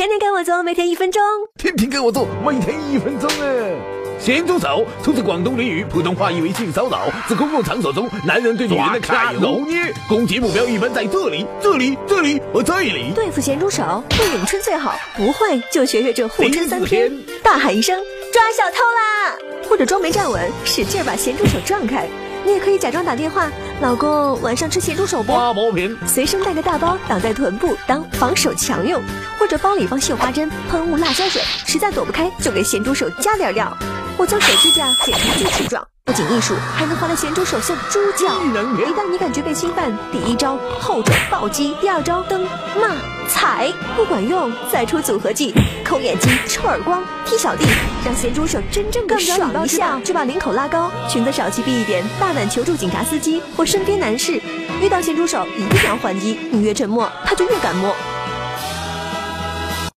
天天跟我做，每天一分钟。天天跟我做，每天一分钟哎。咸猪手出自广东俚语，普通话意为性骚扰，指公共场所中男人对女人的可爱揉捏。攻击目标一般在这里、这里、这里和这里。对付咸猪手，会咏春最好，不会就学学这护春三篇。大喊一声抓小偷啦，或者装没站稳，使劲把咸猪手撞开。你也可以假装打电话，老公晚上吃咸猪手不？随身带个大包挡在臀部当防守墙用，或者包里放绣花针、喷雾、辣椒水，实在躲不开就给咸猪手加点料。我将手指甲剪成锯齿状，不仅艺术，还能换来咸猪手像猪叫。一旦你感觉被侵犯，第一招后转暴击，第二招蹬骂踩，不管用再出组合技，抠眼睛、抽耳光、踢小弟，让咸猪手真正的爽一下，就把领口拉高，裙子少气闭一点，大胆求助警察、司机或身边男士。遇到咸猪手一定要还击，你越沉默，他就越敢摸。